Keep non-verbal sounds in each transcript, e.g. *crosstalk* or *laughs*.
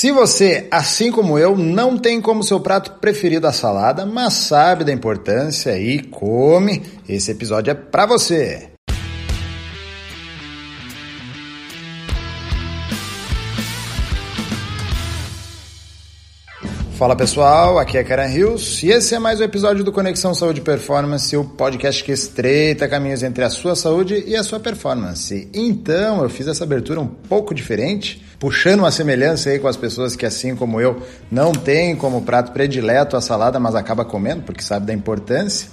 Se você, assim como eu, não tem como seu prato preferido a salada, mas sabe da importância e come, esse episódio é para você. Fala pessoal, aqui é Karen Rios e esse é mais um episódio do Conexão Saúde Performance, o podcast que estreita caminhos entre a sua saúde e a sua performance. Então, eu fiz essa abertura um pouco diferente, puxando uma semelhança aí com as pessoas que, assim como eu, não têm como prato predileto a salada, mas acaba comendo porque sabe da importância.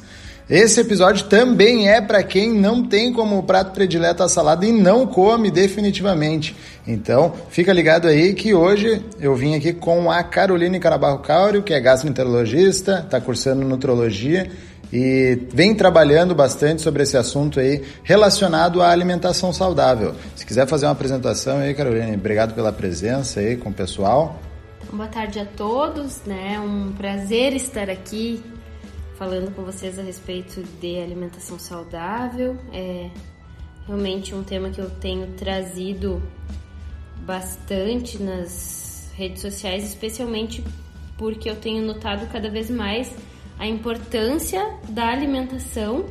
Esse episódio também é para quem não tem como prato predileto a salada e não come definitivamente. Então, fica ligado aí que hoje eu vim aqui com a Caroline Carabarro Cáurio, que é gastroenterologista, está cursando nutrologia e vem trabalhando bastante sobre esse assunto aí relacionado à alimentação saudável. Se quiser fazer uma apresentação aí, Caroline, obrigado pela presença aí com o pessoal. Boa tarde a todos, né? Um prazer estar aqui falando com vocês a respeito de alimentação saudável. É realmente um tema que eu tenho trazido bastante nas redes sociais, especialmente porque eu tenho notado cada vez mais a importância da alimentação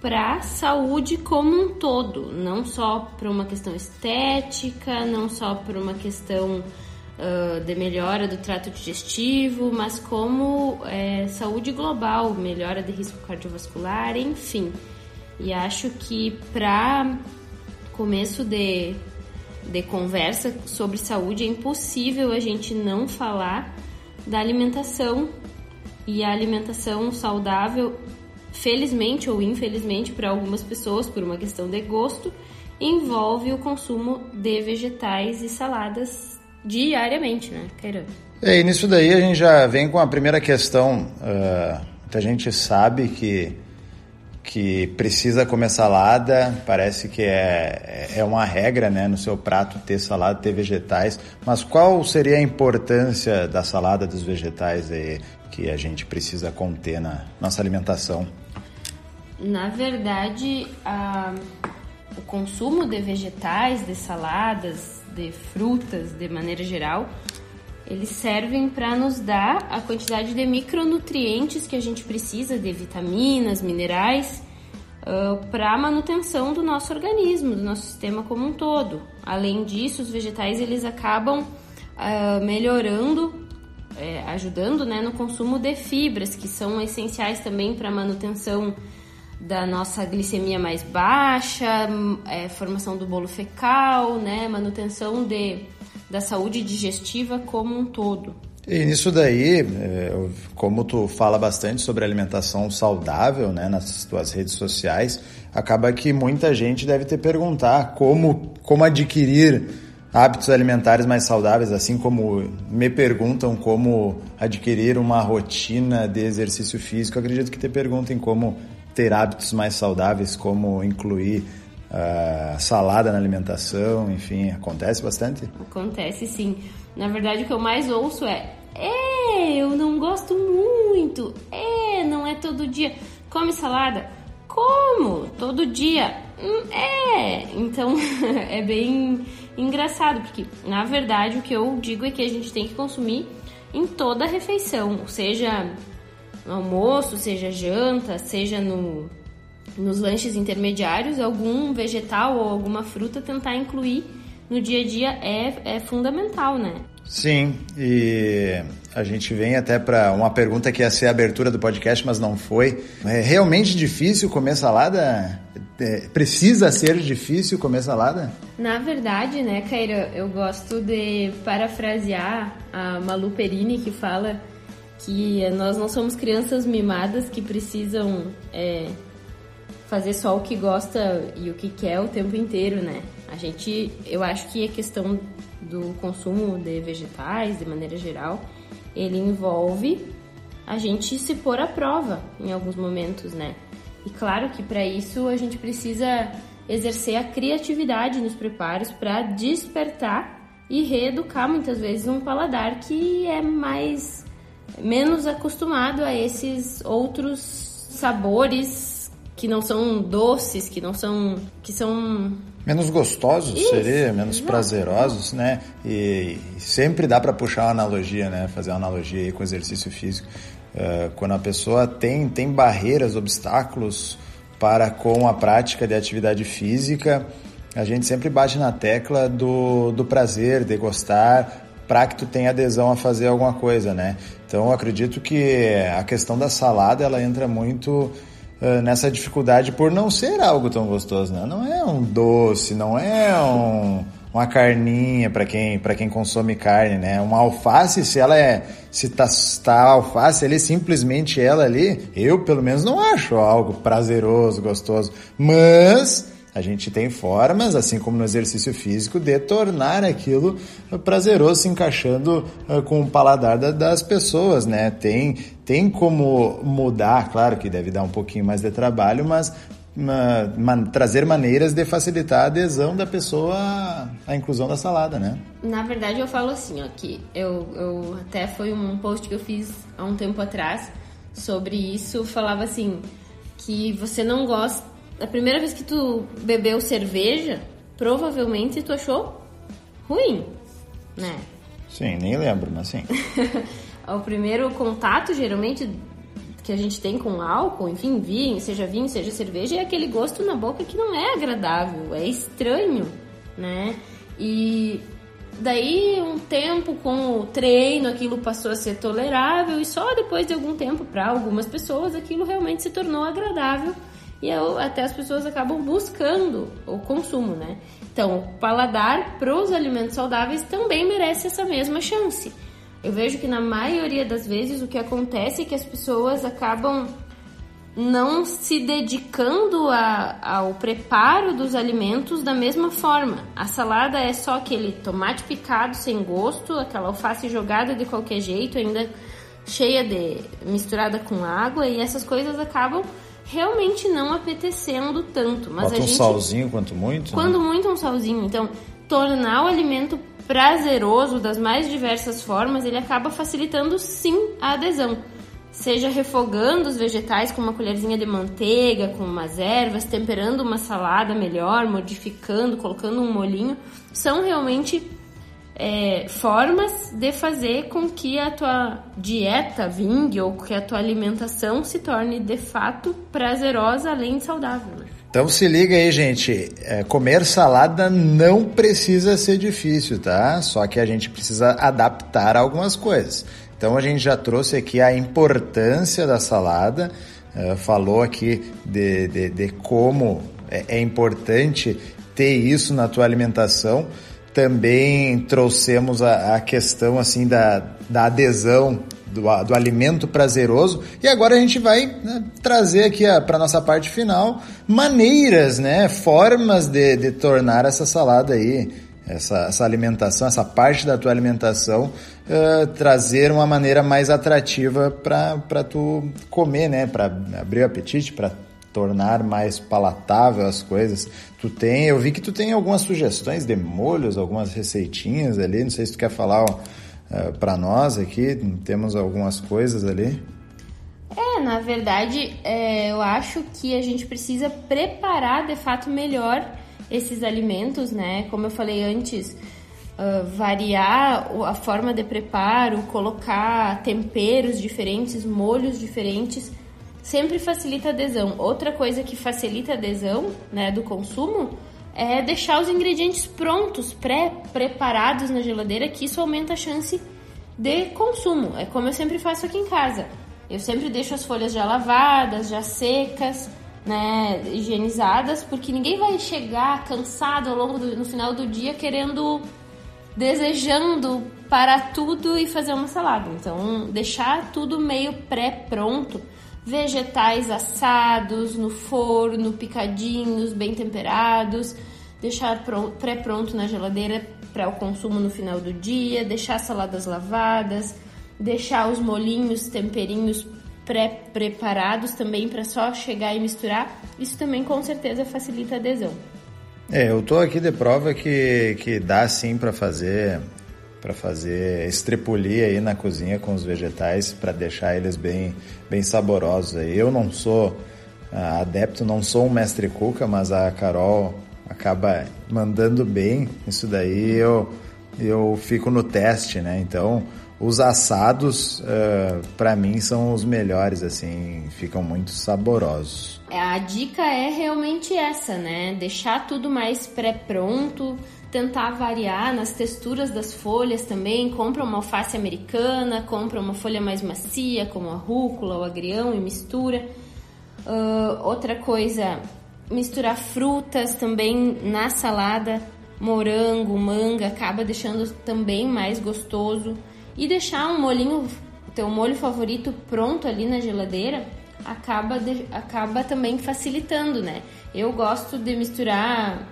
para a saúde como um todo, não só para uma questão estética, não só por uma questão de melhora do trato digestivo, mas como é, saúde global, melhora de risco cardiovascular, enfim. E acho que para começo de, de conversa sobre saúde é impossível a gente não falar da alimentação e a alimentação saudável, felizmente ou infelizmente para algumas pessoas por uma questão de gosto, envolve o consumo de vegetais e saladas diariamente, né, Kairan? É, e nisso daí a gente já vem com a primeira questão. Uh, muita gente sabe que, que precisa comer salada, parece que é, é uma regra né, no seu prato ter salada, ter vegetais, mas qual seria a importância da salada dos vegetais aí, que a gente precisa conter na nossa alimentação? Na verdade, a, o consumo de vegetais, de saladas, de frutas de maneira geral, eles servem para nos dar a quantidade de micronutrientes que a gente precisa, de vitaminas, minerais, uh, para a manutenção do nosso organismo, do nosso sistema como um todo. Além disso, os vegetais eles acabam uh, melhorando, é, ajudando né, no consumo de fibras, que são essenciais também para a manutenção da nossa glicemia mais baixa, é, formação do bolo fecal, né, manutenção de, da saúde digestiva como um todo. E nisso daí, é, como tu fala bastante sobre alimentação saudável, né, nas tuas redes sociais, acaba que muita gente deve te perguntar como, como adquirir hábitos alimentares mais saudáveis, assim como me perguntam como adquirir uma rotina de exercício físico, acredito que te perguntem como ter hábitos mais saudáveis, como incluir uh, salada na alimentação, enfim, acontece bastante? Acontece sim. Na verdade, o que eu mais ouço é: é, eu não gosto muito, é, não é todo dia. Come salada? Como? Todo dia? Hum, é. Então *laughs* é bem engraçado, porque na verdade o que eu digo é que a gente tem que consumir em toda a refeição, seja no almoço, seja janta, seja no, nos lanches intermediários, algum vegetal ou alguma fruta tentar incluir no dia a dia é, é fundamental, né? Sim, e a gente vem até para uma pergunta que ia ser a abertura do podcast, mas não foi. É realmente difícil comer salada? É, precisa ser difícil comer salada? Na verdade, né, Caira, eu gosto de parafrasear a Malu Perini que fala que nós não somos crianças mimadas que precisam é, fazer só o que gosta e o que quer o tempo inteiro, né? A gente, eu acho que a questão do consumo de vegetais, de maneira geral, ele envolve a gente se pôr à prova em alguns momentos, né? E claro que para isso a gente precisa exercer a criatividade nos preparos para despertar e reeducar muitas vezes um paladar que é mais menos acostumado a esses outros sabores que não são doces, que não são. que são. Menos gostosos Isso, seria, menos exato. prazerosos, né? E, e sempre dá para puxar uma analogia, né? Fazer uma analogia aí com exercício físico. Uh, quando a pessoa tem, tem barreiras, obstáculos para com a prática de atividade física, a gente sempre bate na tecla do, do prazer, de gostar, para que tu tenha adesão a fazer alguma coisa, né? Então, eu acredito que a questão da salada, ela entra muito uh, nessa dificuldade por não ser algo tão gostoso, né? Não é um doce, não é um, uma carninha para quem para quem consome carne, né? Uma alface, se ela é se tá, tá alface ali simplesmente ela ali, eu pelo menos não acho algo prazeroso, gostoso, mas a gente tem formas, assim como no exercício físico, de tornar aquilo prazeroso, se encaixando uh, com o paladar da, das pessoas, né? Tem, tem como mudar, claro que deve dar um pouquinho mais de trabalho, mas trazer maneiras de facilitar a adesão da pessoa à inclusão da salada, né? Na verdade, eu falo assim, ó, que eu, eu até foi um post que eu fiz há um tempo atrás sobre isso, falava assim que você não gosta a primeira vez que tu bebeu cerveja, provavelmente tu achou ruim, né? Sim, nem lembro, mas sim. *laughs* o primeiro contato, geralmente, que a gente tem com álcool, enfim, vinho, seja vinho, seja cerveja, é aquele gosto na boca que não é agradável, é estranho, né? E daí, um tempo com o treino, aquilo passou a ser tolerável e só depois de algum tempo, para algumas pessoas, aquilo realmente se tornou agradável e eu, até as pessoas acabam buscando o consumo, né? Então, o paladar para os alimentos saudáveis também merece essa mesma chance. Eu vejo que na maioria das vezes o que acontece é que as pessoas acabam não se dedicando a, ao preparo dos alimentos da mesma forma. A salada é só aquele tomate picado sem gosto, aquela alface jogada de qualquer jeito, ainda cheia de misturada com água e essas coisas acabam realmente não apetecendo tanto. Mas Bota a um gente, salzinho quanto muito. Quando né? muito um salzinho. Então, tornar o alimento prazeroso das mais diversas formas, ele acaba facilitando sim a adesão. Seja refogando os vegetais com uma colherzinha de manteiga, com umas ervas, temperando uma salada melhor, modificando, colocando um molhinho, são realmente é, formas de fazer com que a tua dieta vingue ou que a tua alimentação se torne de fato prazerosa além de saudável. né? Então se liga aí, gente. É, comer salada não precisa ser difícil, tá? Só que a gente precisa adaptar algumas coisas. Então a gente já trouxe aqui a importância da salada, uh, falou aqui de, de, de como é, é importante ter isso na tua alimentação também trouxemos a, a questão assim da, da adesão do, do, alimento prazeroso. E agora a gente vai né, trazer aqui para nossa parte final maneiras, né, formas de, de tornar essa salada aí, essa, essa, alimentação, essa parte da tua alimentação uh, trazer uma maneira mais atrativa para tu comer, né, para abrir o apetite, para tornar mais palatável as coisas. Tu tem, eu vi que tu tem algumas sugestões de molhos, algumas receitinhas ali, não sei se tu quer falar uh, para nós aqui, temos algumas coisas ali. É, na verdade, é, eu acho que a gente precisa preparar de fato melhor esses alimentos, né? Como eu falei antes, uh, variar a forma de preparo, colocar temperos diferentes, molhos diferentes, sempre facilita a adesão. Outra coisa que facilita a adesão né, do consumo é deixar os ingredientes prontos, pré-preparados na geladeira, que isso aumenta a chance de consumo. É como eu sempre faço aqui em casa. Eu sempre deixo as folhas já lavadas, já secas, né, higienizadas, porque ninguém vai chegar cansado ao longo do, no final do dia querendo, desejando parar tudo e fazer uma salada. Então, deixar tudo meio pré-pronto vegetais assados no forno, picadinhos, bem temperados, deixar pré-pronto na geladeira para o consumo no final do dia, deixar saladas lavadas, deixar os molinhos, temperinhos pré-preparados também para só chegar e misturar. Isso também com certeza facilita a adesão. É, eu tô aqui de prova que, que dá sim para fazer para fazer estrepolia aí na cozinha com os vegetais para deixar eles bem bem saborosos. Eu não sou adepto, não sou um mestre cuca, mas a Carol acaba mandando bem isso daí, eu, eu fico no teste, né? Então, os assados, uh, para mim, são os melhores, assim, ficam muito saborosos. É, a dica é realmente essa, né? Deixar tudo mais pré-pronto, tentar variar nas texturas das folhas também. Compra uma alface americana, compra uma folha mais macia, como a rúcula ou agrião, e mistura. Uh, outra coisa, misturar frutas também na salada, morango, manga, acaba deixando também mais gostoso e deixar um molhinho, teu molho favorito pronto ali na geladeira, acaba, de, acaba também facilitando, né? Eu gosto de misturar,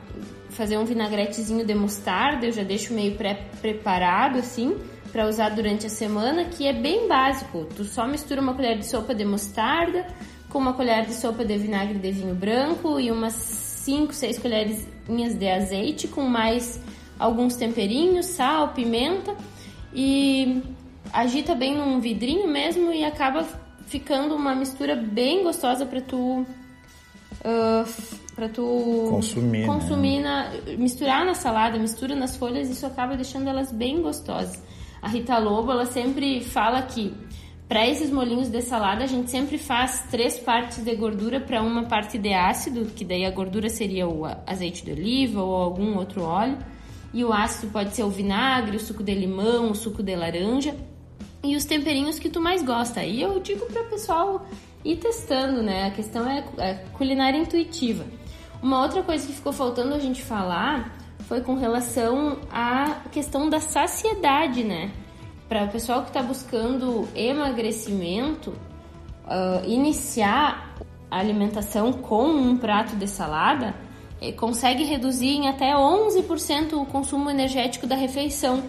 fazer um vinagretezinho de mostarda, eu já deixo meio pré-preparado assim, para usar durante a semana, que é bem básico. Tu só mistura uma colher de sopa de mostarda com uma colher de sopa de vinagre de vinho branco e umas 5, 6 colheres de azeite com mais alguns temperinhos, sal, pimenta e agita bem num vidrinho mesmo e acaba ficando uma mistura bem gostosa para tu uh, para tu consumir, consumir né? na, misturar na salada, mistura nas folhas, isso acaba deixando elas bem gostosas. A Rita Lobo, ela sempre fala que para esses molinhos de salada, a gente sempre faz três partes de gordura para uma parte de ácido, que daí a gordura seria o azeite de oliva ou algum outro óleo. E o ácido pode ser o vinagre, o suco de limão, o suco de laranja e os temperinhos que tu mais gosta. E eu digo para o pessoal ir testando, né? A questão é, é culinária intuitiva. Uma outra coisa que ficou faltando a gente falar foi com relação à questão da saciedade, né? Para o pessoal que está buscando emagrecimento, uh, iniciar a alimentação com um prato de salada consegue reduzir em até 11% o consumo energético da refeição.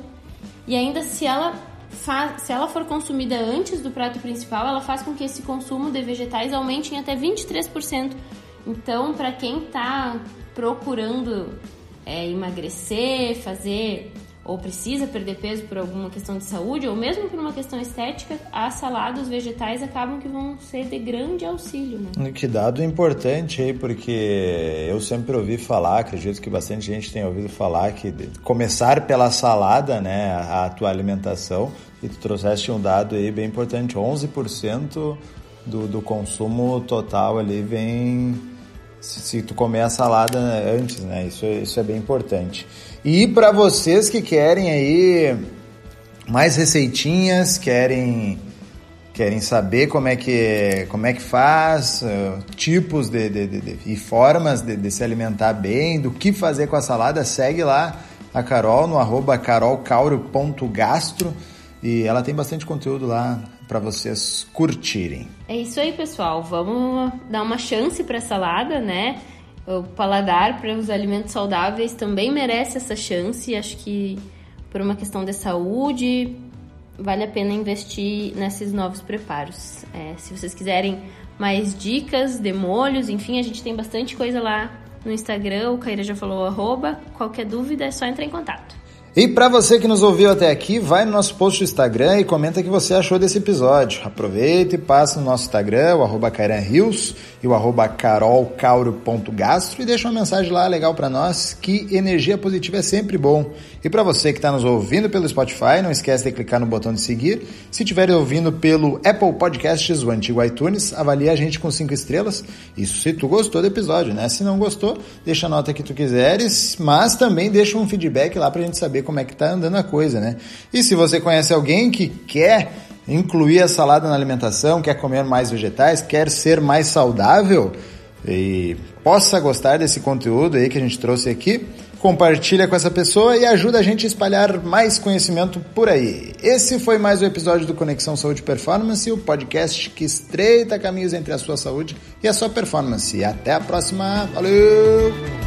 E ainda se ela faz, se ela for consumida antes do prato principal, ela faz com que esse consumo de vegetais aumente em até 23%. Então, para quem está procurando é, emagrecer, fazer ou precisa perder peso por alguma questão de saúde ou mesmo por uma questão estética, a salada, os vegetais acabam que vão ser de grande auxílio, né? Que dado importante aí, porque eu sempre ouvi falar, acredito que bastante gente tem ouvido falar que começar pela salada, né, a tua alimentação, e tu trouxeste um dado aí bem importante, 11% do, do consumo total ali vem se, se tu comer a salada antes, né? Isso, isso é bem importante. E para vocês que querem aí mais receitinhas, querem querem saber como é que como é que faz, uh, tipos de, de, de, de, e formas de, se alimentar bem, do que fazer com a salada, segue lá a Carol no arroba carolcauro.gastro e ela tem bastante conteúdo lá para vocês curtirem. É isso aí, pessoal. Vamos dar uma chance para salada, né? O paladar para os alimentos saudáveis também merece essa chance. Acho que por uma questão de saúde, vale a pena investir nesses novos preparos. É, se vocês quiserem mais dicas de molhos, enfim, a gente tem bastante coisa lá no Instagram. O Caíra já falou arroba. Qualquer dúvida é só entrar em contato. E para você que nos ouviu até aqui, vai no nosso post do Instagram e comenta o que você achou desse episódio. Aproveita e passa no nosso Instagram, o arroba Rios e o arroba carolcauro.gastro e deixa uma mensagem lá legal para nós, que energia positiva é sempre bom. E para você que está nos ouvindo pelo Spotify, não esquece de clicar no botão de seguir. Se estiver ouvindo pelo Apple Podcasts, o antigo iTunes, avalie a gente com cinco estrelas. Isso se tu gostou do episódio, né? Se não gostou, deixa a nota que tu quiseres, mas também deixa um feedback lá para a gente saber como é que tá andando a coisa, né? E se você conhece alguém que quer incluir a salada na alimentação, quer comer mais vegetais, quer ser mais saudável e possa gostar desse conteúdo aí que a gente trouxe aqui, compartilha com essa pessoa e ajuda a gente a espalhar mais conhecimento por aí. Esse foi mais um episódio do Conexão Saúde Performance, o podcast que estreita caminhos entre a sua saúde e a sua performance. Até a próxima. Valeu!